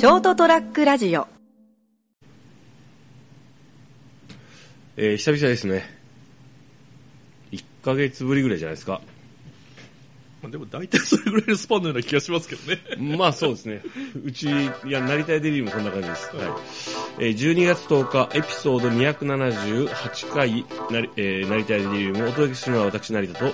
ショートトラックラジオえー久々ですね。1ヶ月ぶりぐらいじゃないですか。まあでも大体それぐらいのスパンのような気がしますけどね。まあそうですね。うち、いや、成田デリーもそんな感じです。はい。えー12月10日、エピソード278回、なりえー成田デリームをお届けするのは私、成田と、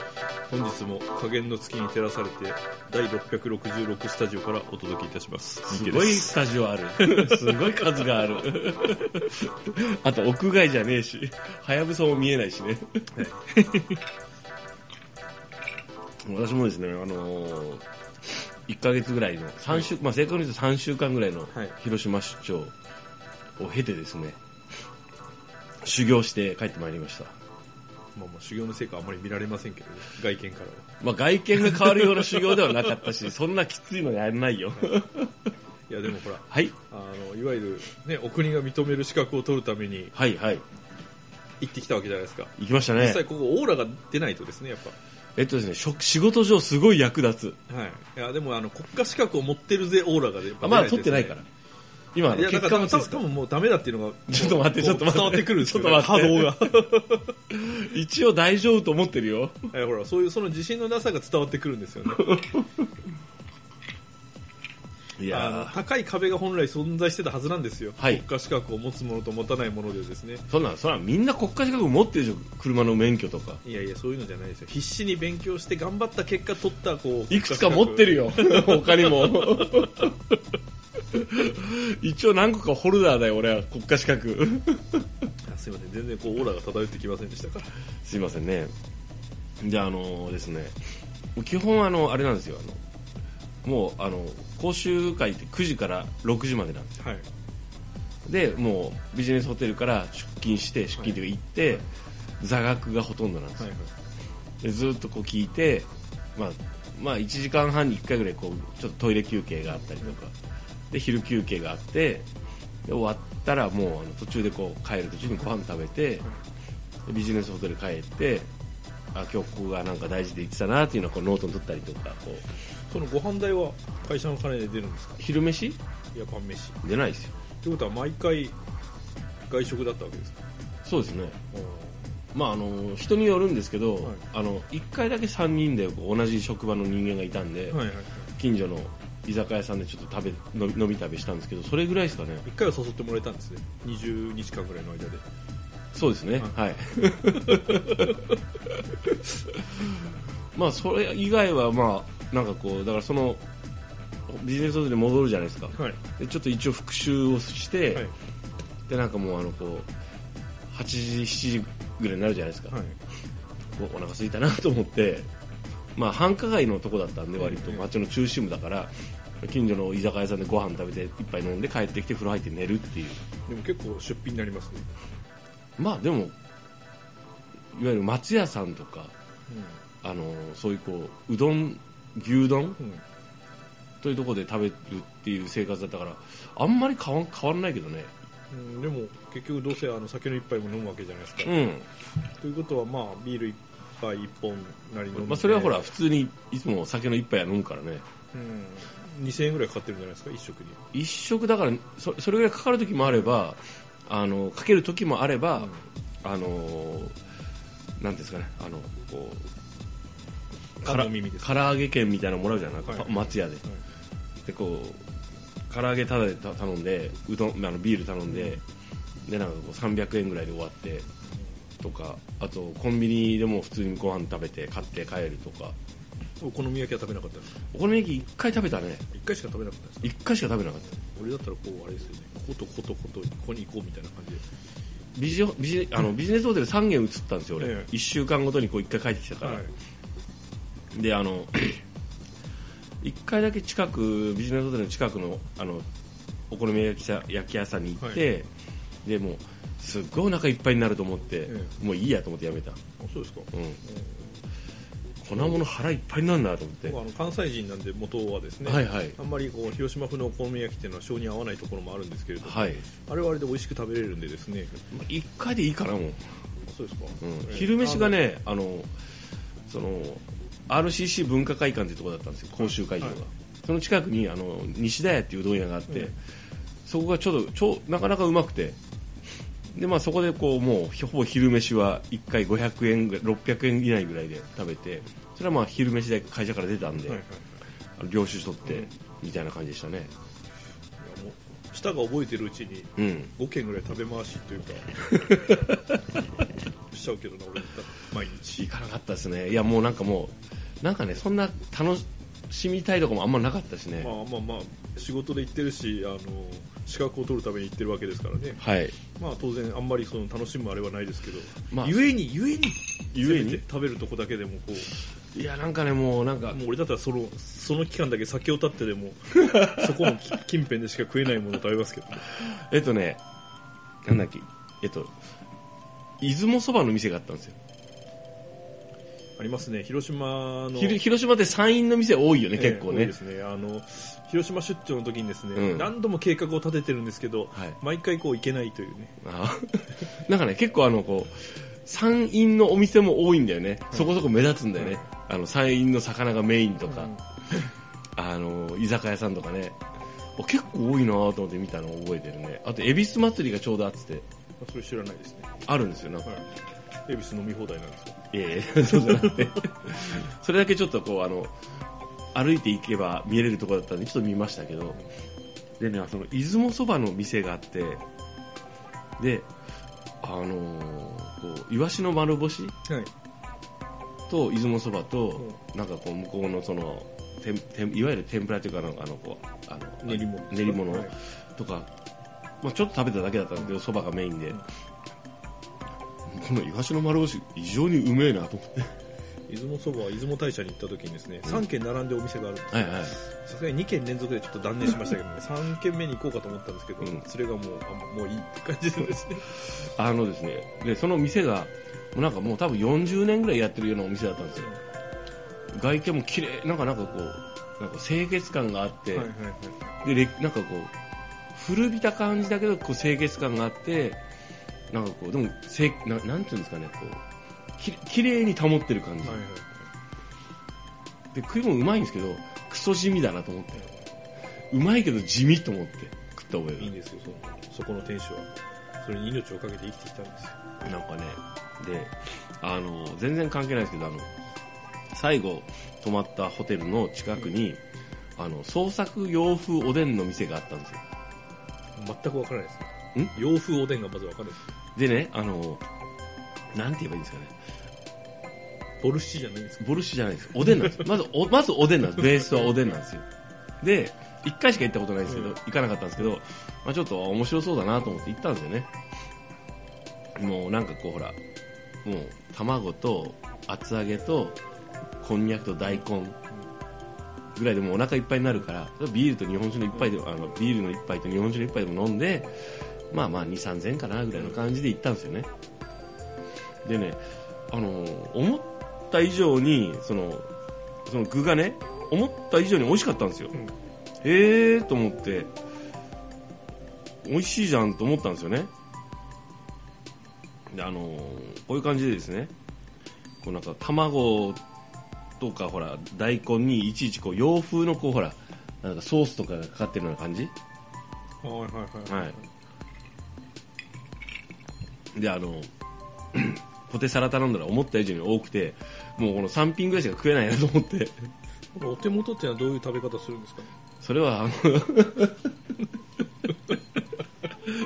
本日も加減の月に照らされて、第666スタジオからお届けいたします。すごいスタジオある。すごい数がある。あと、屋外じゃねえし、はやぶさも見えないしね。私もですね、あのー、1ヶ月ぐらいの、3週、まあ正確に言うと3週間ぐらいのはい広島出張を経てですね、修行して帰ってまいりました。まあまあ修行の成果はあまり見られませんけどね、外見からは。まあ外見が変わるような修行ではなかったし、そんなきついのやらないよ。いやでもほら、はい、あの、いわゆるね、お国が認める資格を取るためにはい、はい。行ってきたわけじゃないですか。行きましたね実際。ここオーラが出ないとですね、やっぱ。えっとですね、職仕事上すごい役立つ。はい。いやでもあの、国家資格を持ってるぜオーラがやっぱあまだ取ってないから。今、あのいや、だ結から多分果もついて多分もうダメだっていうのが、ちょっと待ってちょっと待って伝わってくるんですよ、ちょっと待って波動が。一応大丈夫と思ってるよ。いやほら、そういうその自信のなさが伝わってくるんですよね。いあの高い壁が本来存在してたはずなんですよ、はい国家資格を持つものと持たないものでですねそんなん、そんなんみんな国家資格持ってるでしょ。車の免許とか。いやいやそういうのじゃないですよ必死に勉強して頑張った結果取ったこういくつか持ってるよよ。他にも。一応何個かホルダーだよ、俺は国家資格。すいません全然こうオーラが漂ってきませんでしたからすいませんね。じゃあ、あのですね、基本あの、あれなんですよ、あの、もう、あの、講習会って9時から6時までなんですよ。はい。で、もうビジネスホテルから出勤して、出勤というか行って、座学がほとんどなんですよ。はいでずっとこう聞いて、まあ、まあ1時間半に1回ぐらいこうちょっとトイレ休憩があったりとか。で昼休憩があってで終わったらもうあの途中でこう帰る途中にご飯食べてでビジネスホテル帰ってあ今日ここがなんか大事で言ってたなっていうのをこうノートに取ったりとかこうそのご飯代は会社の金で出るんですか？昼飯？いや晩飯。っ出ないですよ。てことは毎回外食だったわけですか？そうですね。まああの人によるんですけど、はい。あの1回だけ3人で同じ職場の人間がいたんで、はいはい近所の居酒屋さんでちょっと食べ飲み飲み食べしたんですけどそれぐらいですかね。一回は誘ってもらえたんですね。20日間ぐらいの間で。そうですね、はい。まあ、それ以外は、まあ、なんかこう、だからその、ビジネスホテルに戻るじゃないですか。はい。で、ちょっと一応復習をして、はい。で、なんかもう、あの、こう、8時、7時ぐらいになるじゃないですか。はい。こうお腹空いたなと思って、まあ、繁華街のとこだったんで、割と。ええ街の中心部だから、近所の居酒屋さんでご飯食べて、一杯飲んで帰ってきて風呂入って寝るっていう。でも結構出費になりますね、まあ、でも、いわゆる松屋さんとか、あのそういうこううどん牛丼？というところで食べるっていう生活だったからあんまり変わん変わらないけどね。うんでも結局どうせあの酒の一杯も飲むわけじゃないですか、うん、ということはまあビール一杯一本なり飲んで、まあ、それはほら普通にいつも酒の一杯は飲むからね。うん、2000円ぐらいかかってるんじゃないですか一食に。一食だからそそれぐらいかかる時もあればあのかける時もあれば、あのなんていうんですかねあのこうあの耳です。唐揚げ券みたいなのもらうじゃない、はい。パ松屋で。でこう唐揚げただでた頼んでうどんあのビール頼んででなんかこう300円ぐらいで終わってとかあとコンビニでも普通にご飯食べて買って帰るとか。お好み焼きは食べなかったんですか？お好み焼き1回食べたね。一回しか食べなかったんですか？1回しか食べなかった俺だったらこうあれですよね。ことことことここに行こうみたいな感じで。ビジビジあのビジネスホテル3軒移ったんですよ俺、ええ。1週間ごとにこう1回帰ってきたから、はいであの1回だけ近くビジネスホテルの近くのあのお好み焼き屋焼き屋さんに行って、でもうすっごいお腹いっぱいになると思って、えもういいやと思ってやめた、あそうですか、うん、こんなもの腹いっぱいになるんだと思って、あの関西人なんで元はですね、はいはい。あんまりこう広島風のお好み焼きっていうのは性に合わないところもあるんですけれども、はい。あれはあれで美味しく食べれるんでですね。1回でいいかなもう、あそうですか、うん。ええ。昼飯がねあのその RCC 文化会館っていうところだったんですよ講習会場が、はい。その近くにあの西田屋っていううどん屋があって、うんそこがちょっとちょなかなかうまくて。で、まあ、そこでこうもうほぼ昼飯は1回500円ぐらい600円以内ぐらいで食べてそれはまあ昼飯で会社から出たんで、はいはい。領収取ってみたいな感じでしたね。舌が覚えてるうちにうん。5軒ぐらい食べ回しというか しちゃうけどな俺。毎日。行かなかったですね。いやもうなんかもうなんかねそんな楽しみたいとこもあんまなかったしね、まあまあまあ仕事で行ってるしあの資格を取るために行ってるわけですからね。はい。まあ当然あんまりその楽しむあれはないですけど、まあゆえにゆえに？ゆえに食べるとこだけでもこいやなんかねもうなんかうもう俺だったらそのその期間だけ酒を立ってでも そこの近辺でしか食えないもの食べますけどね。えっとねなんだっけ。えっと出雲そばの店があったんですよありますね。広島の広島って山陰の店多いよね、ええ結構ね。ですね。あの広島出張の時にですね、うん。何度も計画を立ててるんですけど、はい。毎回こう行けないというね。あ なんかね結構あのこう山陰のお店も多いんだよね、そこそこ目立つんだよね、あの山陰の魚がメインとか、あの居酒屋さんとかね。お結構多いなと思って見たのを覚えてるね。あと恵比寿祭りがちょうどあってて。それ知らないですね。あるんですよな。んか、はい。恵比寿飲み放題なんですよいやいやそうじゃなくて。それだけちょっとこうあの歩いていけば見れるところだったんでちょっと見ましたけど。でねその出雲そばの店があってであのーこうイワシの丸干しはい。と出雲そばと、なんかこう向こうのそのてんてんいわゆる天ぷらというかあのあのこうあの練り物。練り物はい。とか、まあ、ちょっと食べただけだったんだけどそばがメインで、このイワシの丸干し異常にうめえなと思って。出雲そばは出雲大社に行った時にですね3軒並んでお店がある。んですさすがに2軒連続でちょっと断念しましたけどね。3軒目に行こうかと思ったんですけど、うん。それがもうあもういいって感じでですね。あのですねでその店がもうなんかもう多分40年ぐらいやってるようなお店だったんですよ。外見も綺麗なんかなんかこうなんか清潔感があって、はいはいはい。でれなんかこう古びた感じだけどこう清潔感があってなんかこうでもせななんていうんですかねこうききれいに保ってる感じ、はいはい。で食い物うまいんですけどクソ地味だなと思って。うまいけど地味と思って食った覚えが。いいんですよそのそこの店主は。それに命をかけて生きてきたんですよ。なんかね、で、あの、全然関係ないですけど、あの、最後泊まったホテルの近くに、あの、創作洋風おでんの店があったんですよ。全くわからないですね洋風おでんがまずわからないですでね、あの、なんて言えばいいんですかね。ボルシチじゃないんですか？ボルシチじゃないです。おでんなんです。まず、お、まずおでんなんです。ベースはおでんなんですよ。で、一回しか行ったことないんですけど、うん行かなかったんですけど、まあちょっと面白そうだなと思って行ったんですよね。もうなんかこうほら、もう卵と厚揚げとこんにゃくと大根ぐらいでもうお腹いっぱいになるから、ビールと日本酒の一杯でも、あの、ビールの一杯と日本酒の一杯でも飲んで、まあまあ2、3000円かなぐらいの感じで行ったんですよね。でね、あの、思った以上に、その、その具がね、思った以上に美味しかったんですよ。んへえーと思って、美味しいじゃんと思ったんですよね。で、あの、こういう感じでですね、こうなんか卵とかほら、大根にいちいちこう洋風のこうほら、なんかソースとかがかかってるような感じはいはいはいはいで、あの、ポテサラ頼んだら思った以上に多くて、もうこの3品ぐらいしか食えないなと思って、お手元ってのはどういう食べ方するんですか？ねそれは、あの、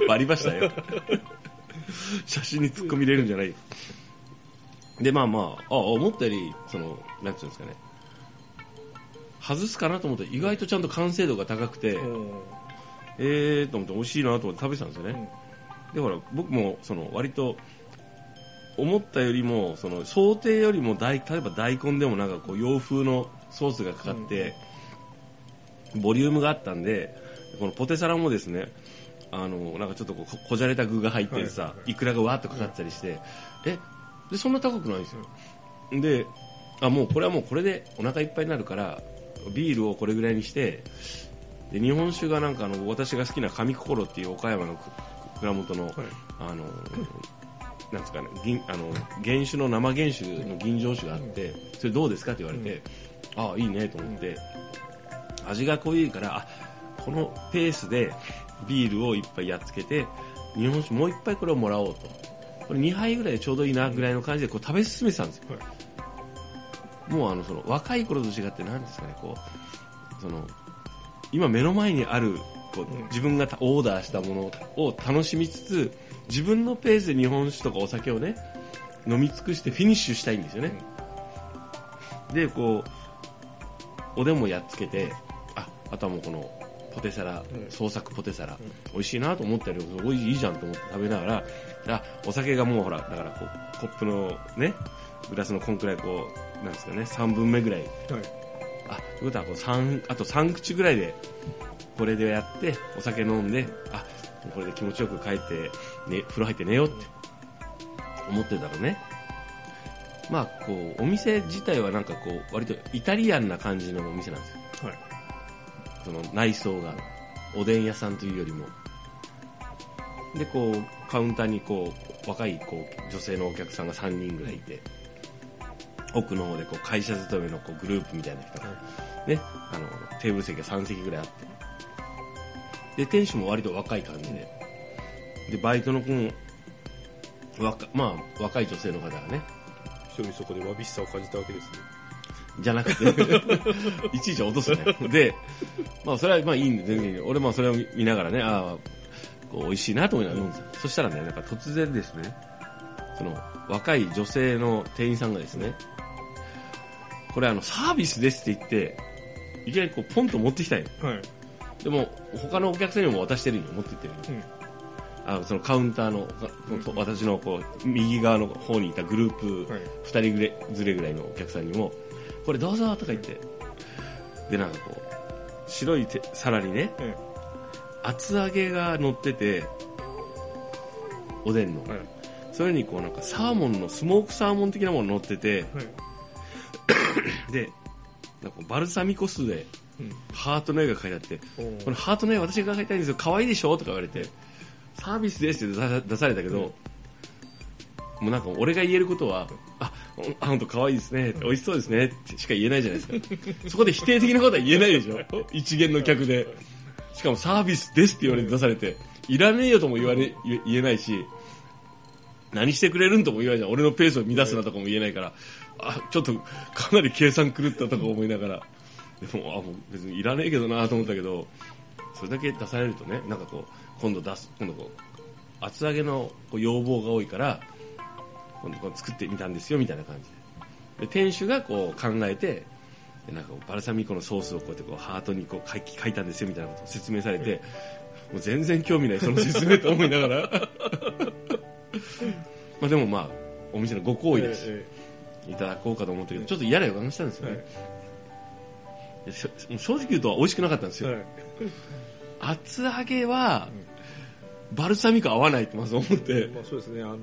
割りましたよ。写真に突っ込み入れるんじゃない。で、まあまあ、あ、思ったより、その、なんていうんですかね、外すかなと思ったら意外とちゃんと完成度が高くて、えーと思って美味しいなと思って食べてたんですよね。で、ほら、僕も、その、割と、思ったよりも、その、想定よりも大、例えば大根でもなんかこう、洋風のソースがかかって、ボリュームがあったんで、このポテサラもですね、あの、なんかちょっとこうここじゃれた具が入ってるさ、はいくらがわーっとかかってたりして、え、で、そんな高くないんですよ。で、あ、もうこれはもうこれでお腹いっぱいになるから、ビールをこれぐらいにして、で、日本酒がなんかあの、私が好きな上心っていう岡山のく蔵元の、はい。あの、なんですかね、銀あの原酒の生原酒の吟醸酒があって、それどうですかって言われて、ああ、いいねと思って、味が濃いからあこのペースでビールを一杯やっつけて日本酒もう一杯これをもらおうと。これ2杯ぐらいでちょうどいいなぐらいの感じでこう食べ進めてたんですよ。もうあのその若い頃と違って何ですかねこうその今目の前にあるこううん。自分がオーダーしたものを楽しみつつ自分のペースで日本酒とかお酒をね飲み尽くしてフィニッシュしたいんですよね、でこうおでんもやっつけてああとはもうこのポテサラ、うん。創作ポテサラ、ん。美味しいなと思ったりおいしいいいじゃんと思って食べながらあお酒がもうほらだからこうコップのねグラスのこんくらいこうなんですかね3分目ぐらい。はい。あということはこう三あと3口ぐらいでこれでやってお酒飲んであこれで気持ちよく帰って、ね、風呂入って寝ようって思ってたらね。まあこうお店自体はなんかこう割とイタリアンな感じのお店なんですよ。はい。その内装がおでん屋さんというよりも。でこうカウンターにこう若いこう女性のお客さんが3人ぐらいいて奥の方でこう会社勤めのこうグループみたいな人が、ね、あのテーブル席が3席ぐらいあって。で店主も割と若い感じで。でバイトの子も若,、まあ、若い女性の方がね。一人そこでわびしさを感じたわけですね。じゃなくて。いちいち落とすね。で、まあ、それはまあいいんで全然俺もそれを見ながらねああこう美味しいなと思いながら飲んでた、そしたらねなんか突然ですねその若い女性の店員さんがですねこれあのサービスですって言っていきなりこうポンと持ってきたんよ。はい。でも他のお客さんにも渡してるんよ持ってってるんようん。あのそのカウンターの、私のこう右側の方にいたグループはい。2人ぐれずれぐらいのお客さんにもこれどうぞとか言って。でなんかこう白いて皿にねうん。厚揚げが乗ってておでんの、はい。それにこうなんかサーモンのスモークサーモン的なもの乗っててはい。でなんかバルサミコ酢でうん。ハートの絵が描いてあってこのハートの絵私が描いたいんですよ。可愛いでしょとか言われてサービスですって出されたけど、もうなんか俺が言えることはああ本当可愛いですね、美味しそうですねってしか言えないじゃないですか。そこで否定的なことは言えないでしょ。一元の客で。しかもサービスですって言われて出されていらねえよとも言われ言言えないし何してくれるんとも言わない。じゃん俺のペースを乱すなとかも言えないからあちょっとかなり計算狂ったとか思いながら。でもあもう別にいらねえけどなと思ったけどそれだけ出されるとねなんかこう今度出す今度こう厚揚げのこう要望が多いから今度こう作ってみたんですよみたいな感じで。で店主がこう考えてでなんかバルサミコのソースをこうやってこうハートにこう書い書いたんですよみたいなことを説明されて、もう全然興味ないその説明と思いながら。まあでもまあお店のご好意だし、え。いただこうかと思ったけどちょっと嫌な予感がしたんですよえね、正直言うと美味しくなかったんですよ、はい。厚揚げは、バルサミコ合わないってまず思って、まあそうですねあのー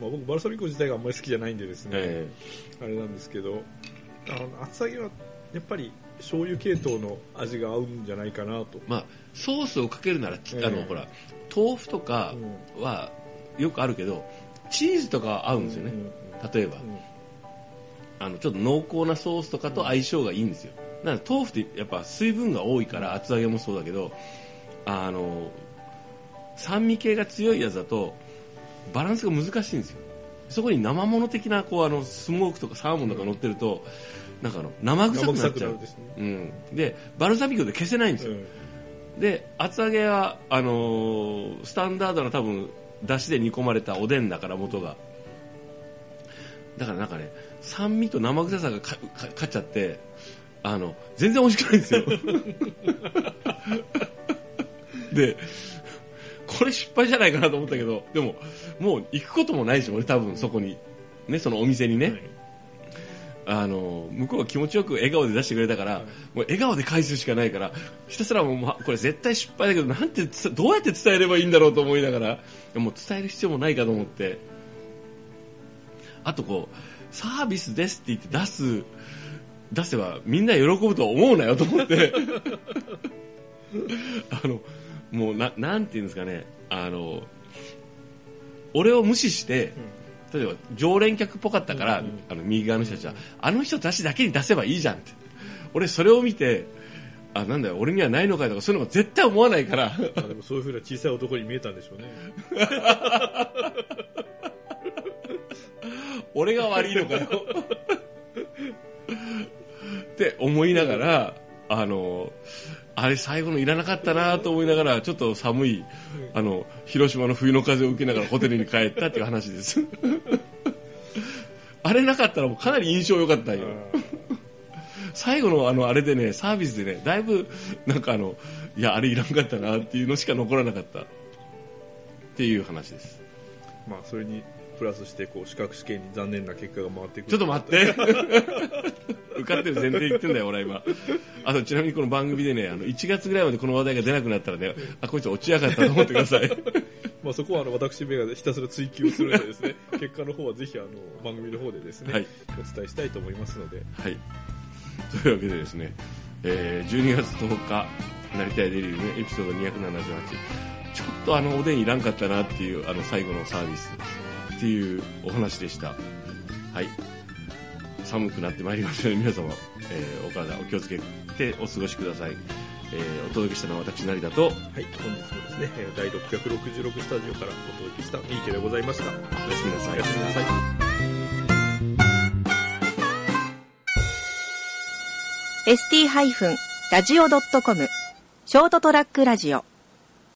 まあ僕バルサミコ自体があんまり好きじゃないんでですね、えあれなんですけどあの厚揚げはやっぱり醤油系統の味が合うんじゃないかなと。ーまあ、ソースをかけるなら、ちあのええ。ほら豆腐とかはよくあるけどチーズとかは合うんですよね、例えば、うんあのちょっと濃厚なソースとかと相性がいいんですよ。だから豆腐ってやっぱ水分が多いから厚揚げもそうだけどあの酸味系が強いやつだとバランスが難しいんですよ。そこに生物的なこうあのスモークとかサーモンとか乗ってると、なんかあの生臭くなっちゃう。ね。うん、でバルサミコで消せないんですよ、で厚揚げはあのースタンダードな多分だしで煮込まれたおでんだから元が。だからなんかね酸味と生臭さがかか勝っちゃってあの全然美味しくないんですよ。でこれ失敗じゃないかなと思ったけどでももう行くこともないし俺多分そこに。ねそのお店にね、はい。あの向こうが気持ちよく笑顔で出してくれたから、もう笑顔で返すしかないからひたすらもうまこれ絶対失敗だけどなんてつどうやって伝えればいいんだろうと思いながらもう伝える必要もないかと思って。あとこうサービスですって言って出す出せばみんな喜ぶと思うなよと思って。あのもうななんていうんですかね。あの俺を無視して、例えば常連客っぽかったから、あの右側の人たちは、あの人たちだけに出せばいいじゃんって。俺それを見てあなんだよ俺にはないのかよとかそういうのが絶対思わないから。まあでもそういうふうな小さい男に見えたんでしょうね 俺が悪いのかよ。って思いながらあのあれ最後のいらなかったなと思いながらちょっと寒いあの広島の冬の風を受けながらホテルに帰ったっていう話です。あれなかったらもうかなり印象良かったんよ。最後のあのあれでねサービスでねだいぶなんかあのいやあれいらんかったなっていうのしか残らなかった。っていう話です。まあそれにプラスしてこう資格試験に残念な結果が回ってくる。ちょっと待って。受かってる前提言ってんだよ俺は今。あとちなみにこの番組でねあの1月ぐらいまでこの話題が出なくなったらねあこいつ落ちやがったと思ってください。まあそこはあの私めがひたすら追求するのでですね 結果の方はぜひあの番組の方でですね、はい。お伝えしたいと思いますので。はい。というわけでですね、えー12月10日成田屋デリルねエピソード278ちょっとあのおでんいらんかったなっていうあの最後のサービスっていうお話でした。はい。寒くなってまいりましたので皆様、えーお体お気をつけてお過ごしください、えーお届けしたのは私成田とはい本日もですねえー第666スタジオからお届けした三池でございました。おやすみなさい。おやすみなさい。ST-radio.com ショートトラックラジオ